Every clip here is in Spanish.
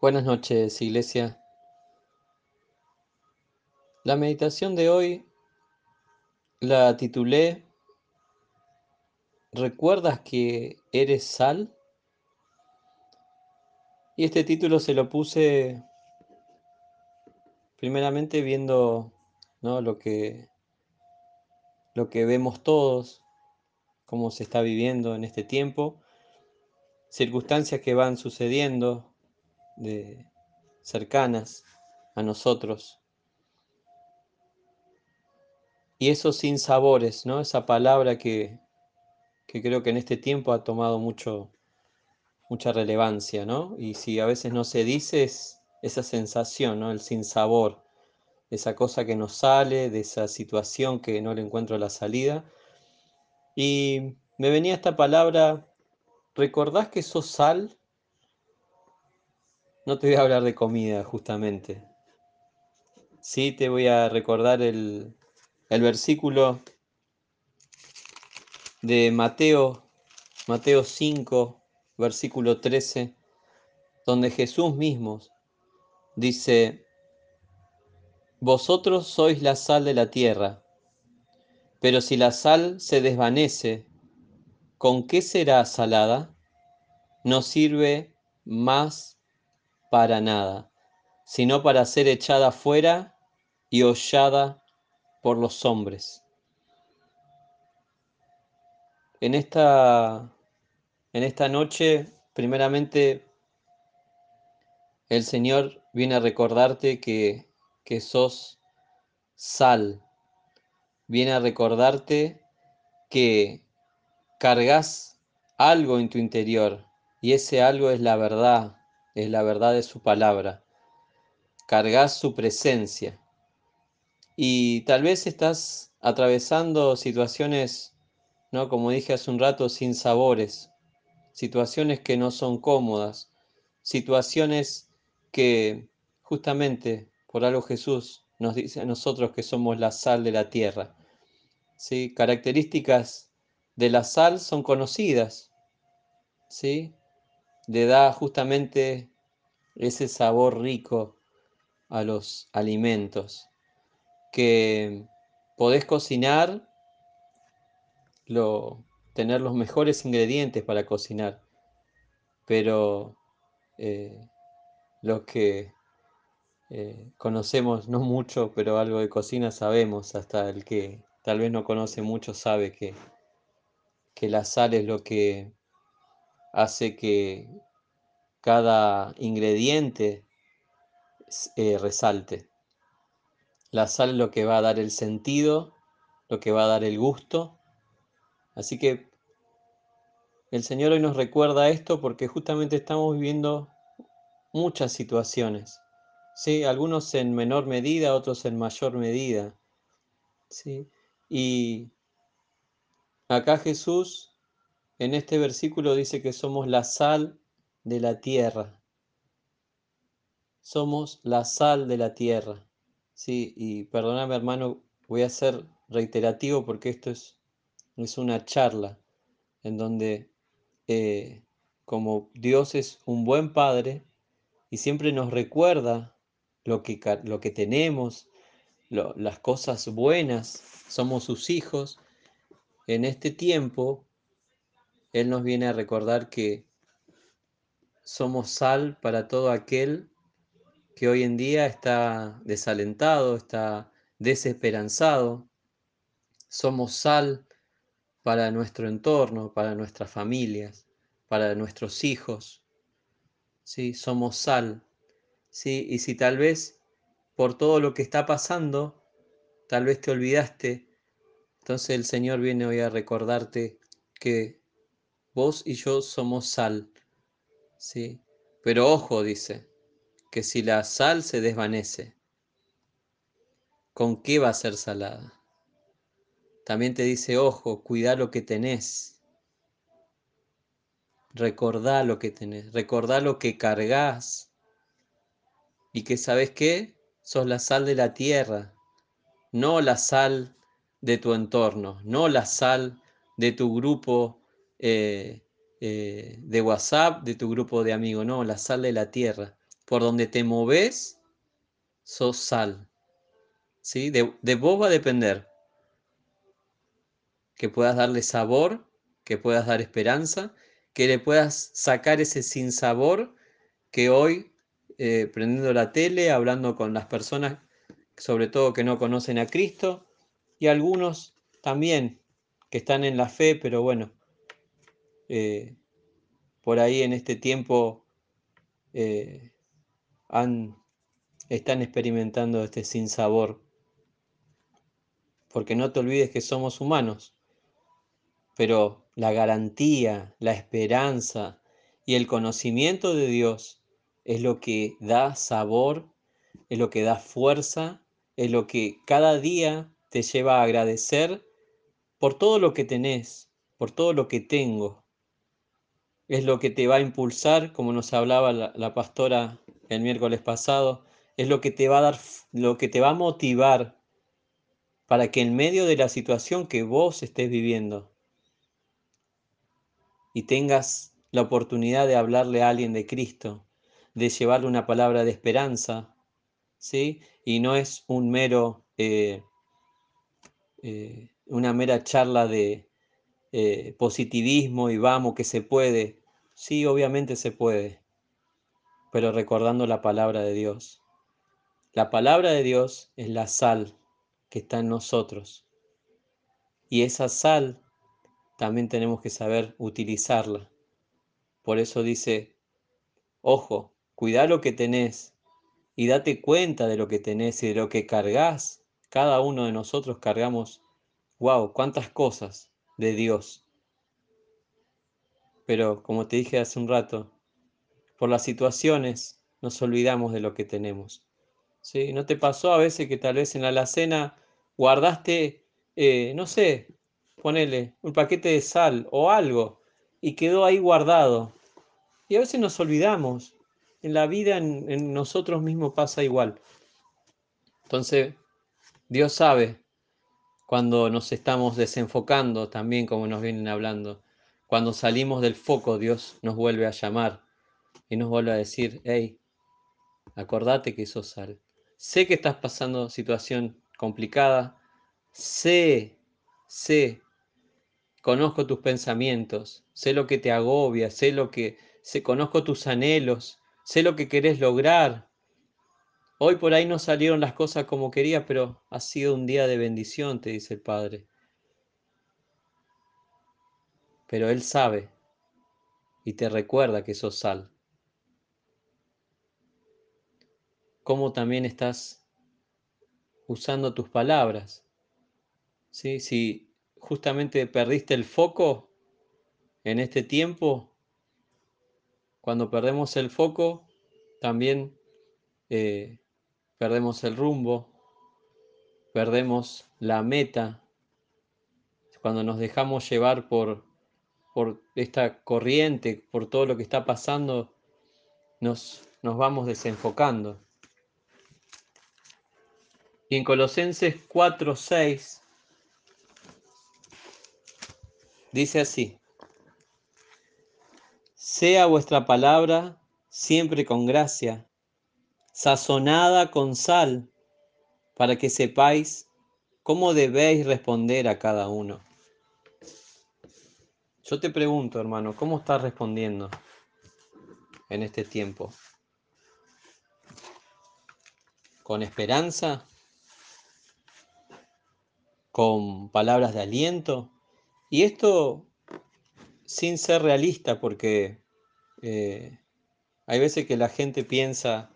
Buenas noches, Iglesia. La meditación de hoy la titulé ¿Recuerdas que eres sal? Y este título se lo puse primeramente viendo ¿no? lo, que, lo que vemos todos, cómo se está viviendo en este tiempo, circunstancias que van sucediendo, de, cercanas a nosotros. Y esos sinsabores, ¿no? Esa palabra que, que creo que en este tiempo ha tomado mucho, mucha relevancia, ¿no? Y si a veces no se dice, es esa sensación, ¿no? El sinsabor, esa cosa que nos sale, de esa situación que no le encuentro la salida. Y me venía esta palabra, ¿recordás que sos sal? No te voy a hablar de comida, justamente. Sí, te voy a recordar el, el versículo de Mateo, Mateo 5, versículo 13, donde Jesús mismo dice, Vosotros sois la sal de la tierra, pero si la sal se desvanece, ¿con qué será salada? No sirve más para nada, sino para ser echada fuera y hollada por los hombres. En esta, en esta noche, primeramente, el Señor viene a recordarte que, que sos sal, viene a recordarte que cargas algo en tu interior y ese algo es la verdad, es la verdad de su palabra. Cargas su presencia. Y tal vez estás atravesando situaciones, ¿no? Como dije hace un rato, sin sabores, situaciones que no son cómodas, situaciones que justamente por algo Jesús nos dice a nosotros que somos la sal de la tierra. ¿Sí? Características de la sal son conocidas, ¿sí? Le da justamente ese sabor rico a los alimentos, que podés cocinar, lo, tener los mejores ingredientes para cocinar, pero eh, los que eh, conocemos no mucho, pero algo de cocina sabemos, hasta el que tal vez no conoce mucho sabe que, que la sal es lo que hace que cada ingrediente eh, resalte. La sal es lo que va a dar el sentido, lo que va a dar el gusto. Así que el Señor hoy nos recuerda esto porque justamente estamos viviendo muchas situaciones. ¿sí? Algunos en menor medida, otros en mayor medida. ¿sí? Y acá Jesús en este versículo dice que somos la sal de la tierra. Somos la sal de la tierra. Sí, y perdóname hermano, voy a ser reiterativo porque esto es, es una charla en donde eh, como Dios es un buen padre y siempre nos recuerda lo que, lo que tenemos, las cosas buenas, somos sus hijos, en este tiempo él nos viene a recordar que somos sal para todo aquel que hoy en día está desalentado, está desesperanzado. Somos sal para nuestro entorno, para nuestras familias, para nuestros hijos. ¿Sí? Somos sal. ¿Sí? Y si tal vez por todo lo que está pasando, tal vez te olvidaste, entonces el Señor viene hoy a recordarte que Vos y yo somos sal. ¿sí? Pero ojo, dice, que si la sal se desvanece, ¿con qué va a ser salada? También te dice, ojo, cuida lo que tenés. Recordá lo que tenés, recordá lo que cargas. Y que sabes qué? Sos la sal de la tierra, no la sal de tu entorno, no la sal de tu grupo eh, eh, de WhatsApp, de tu grupo de amigos, no, la sal de la tierra. por donde te moves, sos sal. ¿Sí? De, de vos va a depender que puedas darle sabor, que puedas dar esperanza, que le puedas sacar ese sinsabor que hoy, eh, prendiendo la tele, hablando con las personas, sobre todo que no conocen a Cristo, y algunos también que están en la fe, pero bueno, eh, por ahí en este tiempo eh, están experimentando este sinsabor. Porque no te olvides que somos humanos, pero la garantía, la esperanza y el conocimiento de Dios es lo que da sabor, es lo que da fuerza, es lo que cada día te lleva a agradecer por todo lo que tenés, por todo lo que tengo, es lo que te va a impulsar, como nos hablaba la, pastora el miércoles pasado, es lo que te va a dar, lo que te va a motivar para que en medio de la situación que vos estés viviendo y tengas la oportunidad de hablarle a alguien de Cristo, de llevarle una palabra de esperanza, ¿sí? Y no es un mero, eh, eh, una mera charla de eh, positivismo y vamos que se puede. Sí, obviamente se puede, pero recordando la palabra de Dios. La palabra de Dios es la sal que está en nosotros. Y esa sal también tenemos que saber utilizarla. Por eso dice, ojo, cuida lo que tenés y date cuenta de lo que tenés y de lo que cargas. Cada uno de nosotros cargamos, wow, cuántas cosas de Dios pero como te dije hace un rato, por las situaciones nos olvidamos de lo que tenemos. ¿sí? ¿No te pasó a veces que tal vez en la alacena guardaste, eh, no sé, ponele un paquete de sal o algo y quedó ahí guardado? Y a veces nos olvidamos. En la vida, en, en nosotros mismos pasa igual. Entonces, Dios sabe cuando nos estamos desenfocando también, como nos vienen hablando. Cuando salimos del foco, Dios nos vuelve a llamar y nos vuelve a decir, hey, acordate que sos sal. Sé que estás pasando situación complicada, sé, sé, conozco tus pensamientos, sé lo que te agobia, sé lo que, sé, conozco tus anhelos, sé lo que querés lograr. Hoy por ahí no salieron las cosas como quería, pero ha sido un día de bendición, te dice el Padre. Pero Él sabe y te recuerda que sos sal. Cómo también estás usando tus palabras. ¿Sí? Si justamente perdiste el foco en este tiempo, cuando perdemos el foco, también eh, perdemos el rumbo, perdemos la meta, cuando nos dejamos llevar por por esta corriente, por todo lo que está pasando, nos, nos vamos desenfocando. Y en Colosenses 4, 6 dice así, sea vuestra palabra siempre con gracia, sazonada con sal, para que sepáis cómo debéis responder a cada uno. Yo te pregunto, hermano, ¿cómo estás respondiendo en este tiempo? ¿Con esperanza? ¿Con palabras de aliento? Y esto sin ser realista, porque eh, hay veces que la gente piensa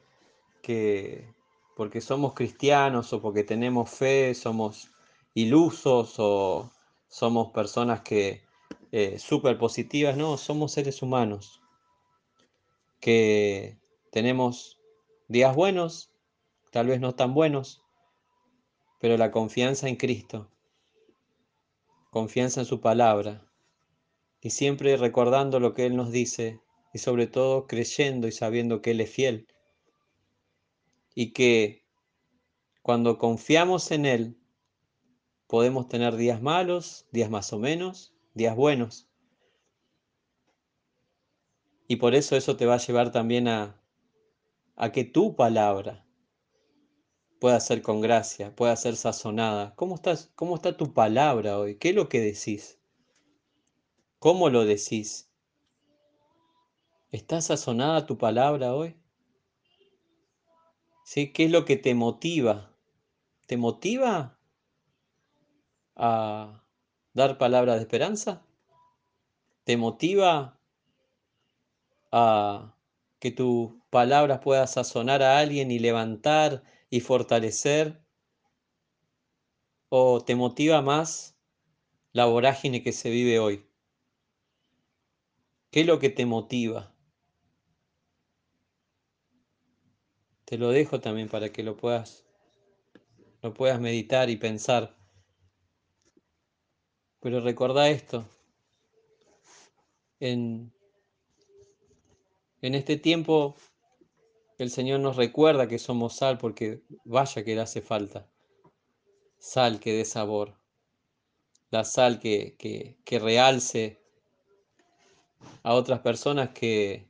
que porque somos cristianos o porque tenemos fe, somos ilusos o somos personas que eh, positivas, no, somos seres humanos que tenemos días buenos, tal vez no tan buenos, pero la confianza en Cristo, confianza en su palabra y siempre recordando lo que Él nos dice y sobre todo creyendo y sabiendo que Él es fiel y que cuando confiamos en Él podemos tener días malos, días más o menos, días buenos. Y por eso eso te va a llevar también a, a que tu palabra pueda ser con gracia, pueda ser sazonada. ¿Cómo, estás, ¿Cómo está tu palabra hoy? ¿Qué es lo que decís? ¿Cómo lo decís? ¿Está sazonada tu palabra hoy? ¿Sí? ¿Qué es lo que te motiva? ¿Te motiva a dar palabras de esperanza? ¿Te motiva a que tus palabras puedan sazonar a alguien y levantar y fortalecer? ¿O te motiva más la vorágine que se vive hoy? ¿Qué es lo que te motiva? Te lo dejo también para que lo puedas, lo puedas meditar y pensar. Pero recordá esto. En, en este tiempo el Señor nos recuerda que somos sal porque vaya que le hace falta. Sal que dé sabor. La sal que, que, que realce a otras personas que,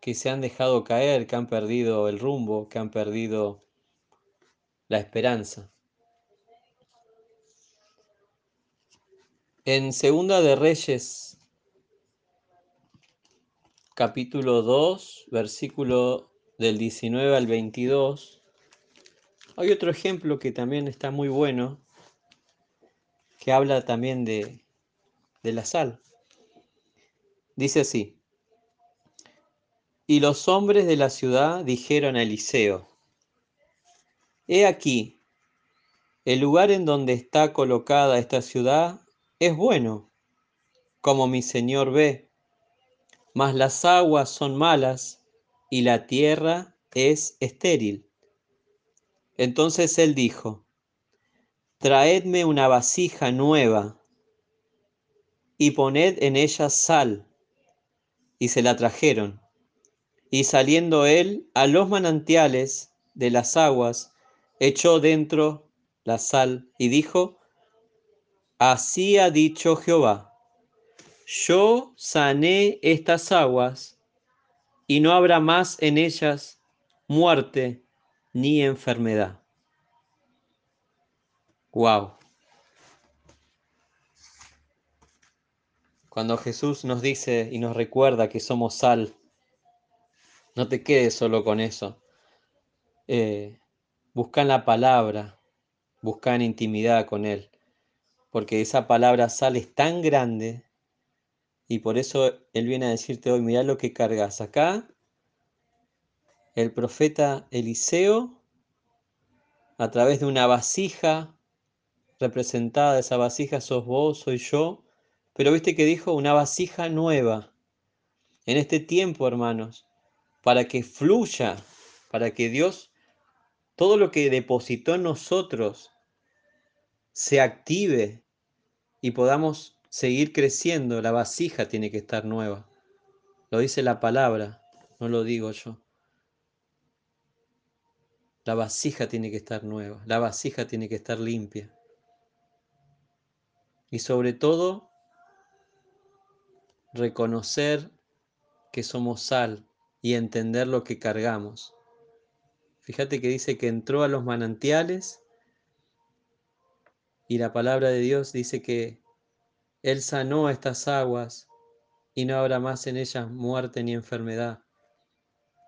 que se han dejado caer, que han perdido el rumbo, que han perdido la esperanza. En Segunda de Reyes, capítulo 2, versículo del 19 al 22, hay otro ejemplo que también está muy bueno, que habla también de, de la sal. Dice así, y los hombres de la ciudad dijeron a Eliseo, He aquí, el lugar en donde está colocada esta ciudad es bueno, como mi señor ve, mas las aguas son malas y la tierra es estéril. Entonces él dijo, Traedme una vasija nueva y poned en ella sal. Y se la trajeron. Y saliendo él a los manantiales de las aguas, echó dentro la sal y dijo, Así ha dicho Jehová, yo sané estas aguas y no habrá más en ellas muerte ni enfermedad. Wow. Cuando Jesús nos dice y nos recuerda que somos sal, no te quedes solo con eso. Eh, busca en la palabra, busca en intimidad con Él, porque esa palabra sal es tan grande y por eso Él viene a decirte hoy, mira lo que cargas acá. El profeta Eliseo, a través de una vasija, representada esa vasija sos vos, soy yo, pero viste que dijo una vasija nueva. En este tiempo, hermanos, para que fluya, para que Dios, todo lo que depositó en nosotros, se active y podamos seguir creciendo. La vasija tiene que estar nueva. Lo dice la palabra, no lo digo yo. La vasija tiene que estar nueva, la vasija tiene que estar limpia. Y sobre todo, reconocer que somos sal, y entender lo que cargamos. Fíjate que dice que entró a los manantiales y la palabra de Dios dice que Él sanó estas aguas y no habrá más en ellas muerte ni enfermedad.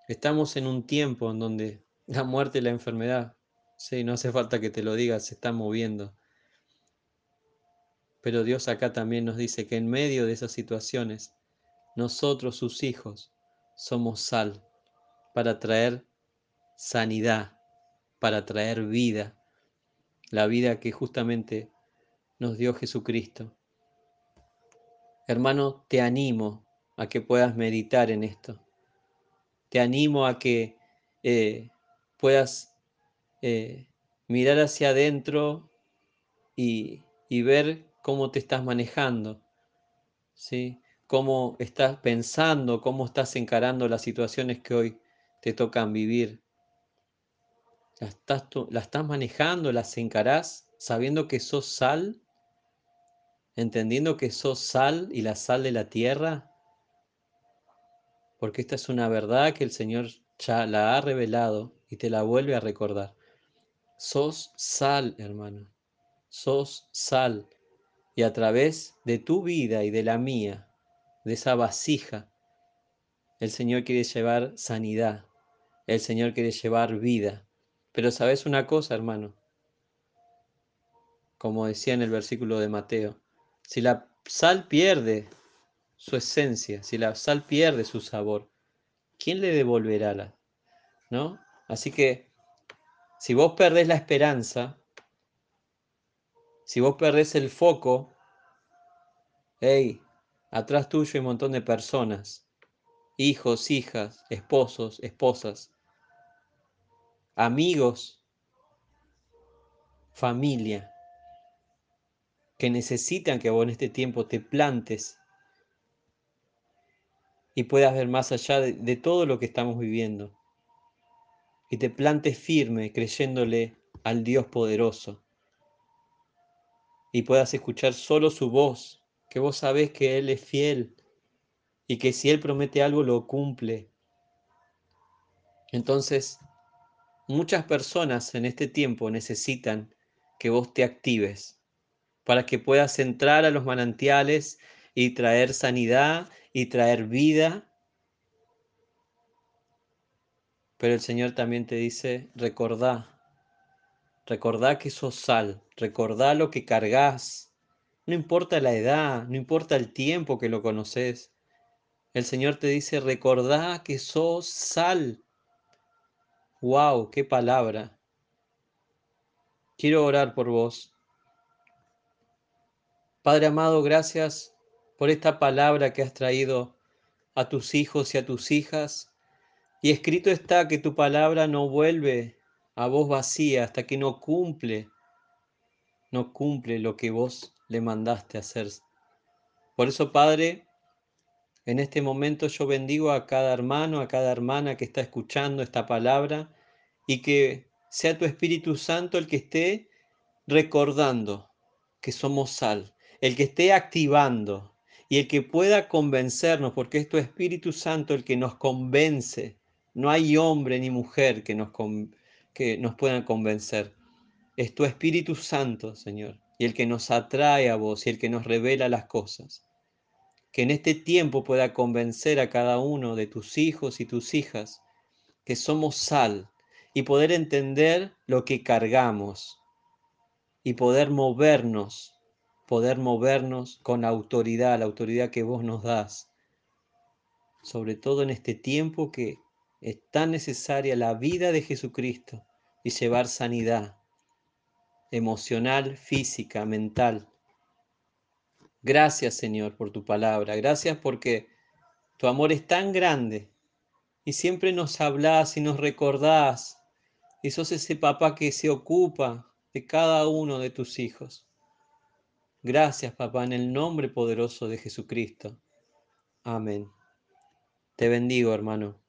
Estamos en un tiempo en donde la muerte y la enfermedad, sí, no hace falta que te lo digas, se están moviendo. Pero Dios acá también nos dice que en medio de esas situaciones, nosotros, sus hijos, somos sal para traer sanidad, para traer vida, la vida que justamente nos dio Jesucristo. Hermano, te animo a que puedas meditar en esto. Te animo a que eh, puedas eh, mirar hacia adentro y, y, ver cómo te estás manejando. ¿sí? cómo estás pensando, cómo estás encarando las situaciones que hoy te tocan vivir. ¿Las estás, la estás manejando? ¿Las encarás sabiendo que sos sal? ¿Entendiendo que sos sal y la sal de la tierra? porque esta es una verdad que el Señor ya la ha revelado y te la vuelve a recordar. Sos sal, hermano, sos sal. Y a través de tu vida y de la mía, de esa vasija, el Señor quiere llevar sanidad, el Señor quiere llevar vida. Pero sabes una cosa, hermano, como decía en el versículo de Mateo, si la sal pierde su esencia, si la sal pierde su sabor, ¿quién le devolverá la? ¿No? Así que si vos perdés la esperanza, si vos perdés el foco, hey, atrás tuyo hay un montón de personas, hijos, hijas, esposos, esposas, amigos, familia, que necesitan que vos en este tiempo te plantes y puedas ver más allá de, todo lo que estamos viviendo. Y te plantes firme creyéndole al Dios poderoso. Y puedas escuchar solo su voz, que vos sabés que Él es fiel y que si Él promete algo lo cumple. Entonces, muchas personas en este tiempo necesitan que vos te actives para que puedas entrar a los manantiales y traer sanidad y traer vida. Pero el Señor también te dice, recordá, recordá que sos sal, recordá lo que cargas. No importa la edad, no importa el tiempo que lo conoces. El Señor te dice, recordá que sos sal. ¡Wow! ¡Qué palabra! Quiero orar por vos. Padre amado, gracias por esta palabra que has traído a tus hijos y a tus hijas. Y escrito está que tu palabra no vuelve a vos vacía hasta que no cumple, no cumple lo que vos le mandaste hacer. Por eso, Padre, en este momento yo bendigo a cada hermano, a cada hermana que está escuchando esta palabra y que sea tu Espíritu Santo el que esté recordando que somos sal, el que esté activando y el que pueda convencernos, porque es tu Espíritu Santo el que nos convence. No hay hombre ni mujer que nos, que nos puedan convencer. Es tu Espíritu Santo, Señor, y el que nos atrae a vos y el que nos revela las cosas. Que en este tiempo pueda convencer a cada uno de tus hijos y tus hijas que somos sal y poder entender lo que cargamos y poder movernos poder movernos con autoridad, la autoridad que vos nos das, sobre todo en este tiempo que es tan necesaria la vida de Jesucristo y llevar sanidad emocional, física, mental. Gracias Señor por tu palabra, gracias porque tu amor es tan grande y siempre nos hablas y nos recordás y sos ese papá que se ocupa de cada uno de tus hijos. Gracias, papá, en el nombre poderoso de Jesucristo. Amén. Te bendigo, hermano.